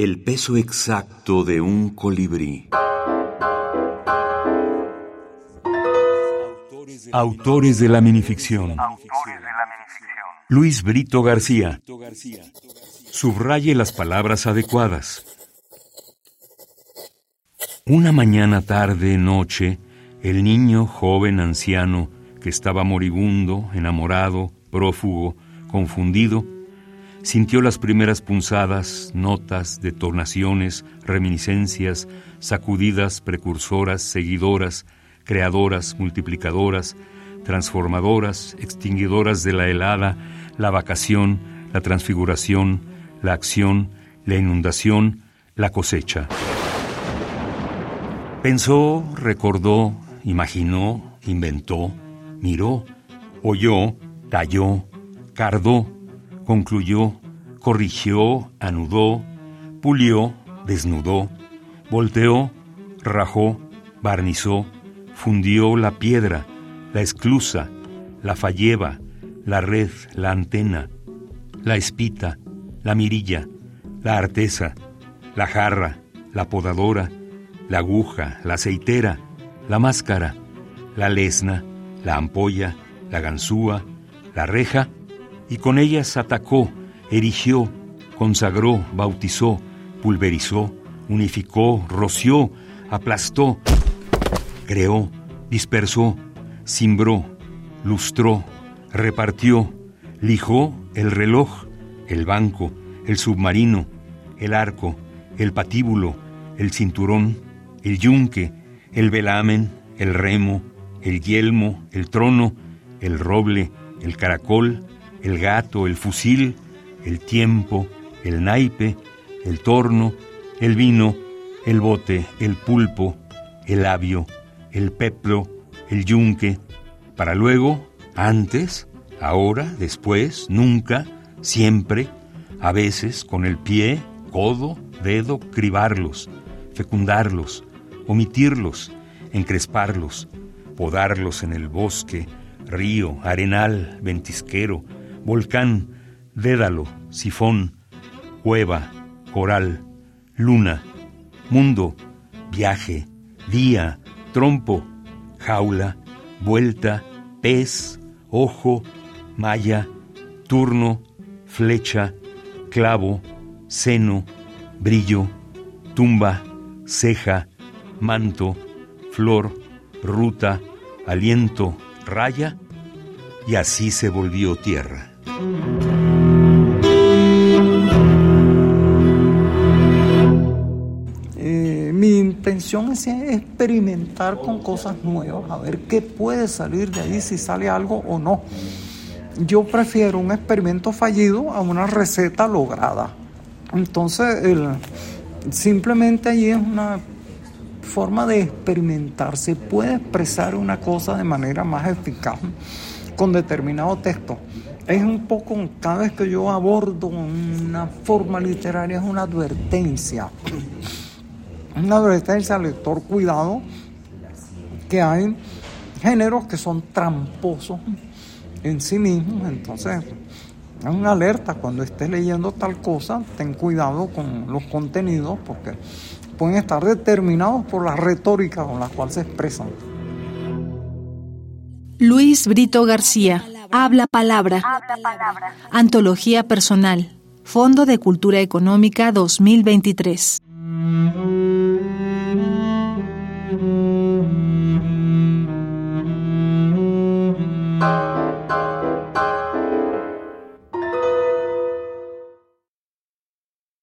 El peso exacto de un colibrí. Autores de la minificción. Luis Brito García. Subraye las palabras adecuadas. Una mañana, tarde, noche, el niño, joven, anciano, que estaba moribundo, enamorado, prófugo, confundido, sintió las primeras punzadas, notas, detonaciones, reminiscencias, sacudidas, precursoras, seguidoras, creadoras, multiplicadoras, transformadoras, extinguidoras de la helada, la vacación, la transfiguración, la acción, la inundación, la cosecha. Pensó, recordó, imaginó, inventó, miró, oyó, talló, cardó, concluyó, corrigió, anudó, pulió, desnudó, volteó, rajó, barnizó, fundió la piedra, la esclusa, la falleva, la red, la antena, la espita, la mirilla, la artesa, la jarra, la podadora, la aguja, la aceitera, la máscara, la lesna, la ampolla, la ganzúa, la reja, y con ellas atacó, erigió, consagró, bautizó, pulverizó, unificó, roció, aplastó, creó, dispersó, cimbró, lustró, repartió, lijó el reloj, el banco, el submarino, el arco, el patíbulo, el cinturón, el yunque, el velamen, el remo, el yelmo, el trono, el roble, el caracol, el gato, el fusil, el tiempo, el naipe, el torno, el vino, el bote, el pulpo, el labio, el peplo, el yunque, para luego, antes, ahora, después, nunca, siempre, a veces con el pie, codo, dedo, cribarlos, fecundarlos, omitirlos, encresparlos, podarlos en el bosque, río, arenal, ventisquero, volcán, dédalo, sifón, cueva, coral, luna, mundo, viaje, día, trompo, jaula, vuelta, pez, ojo, malla, turno, flecha, clavo, seno, brillo, tumba, ceja, manto, flor, ruta, aliento, raya, y así se volvió tierra. Eh, mi intención es experimentar con cosas nuevas, a ver qué puede salir de ahí, si sale algo o no. Yo prefiero un experimento fallido a una receta lograda. Entonces, simplemente allí es una forma de experimentar. Se puede expresar una cosa de manera más eficaz con determinado texto. Es un poco, cada vez que yo abordo una forma literaria, es una advertencia. Una advertencia al lector, cuidado, que hay géneros que son tramposos en sí mismos. Entonces, es una alerta cuando estés leyendo tal cosa, ten cuidado con los contenidos porque pueden estar determinados por la retórica con la cual se expresan. Luis Brito García, Habla Palabra. Antología Personal. Fondo de Cultura Económica 2023.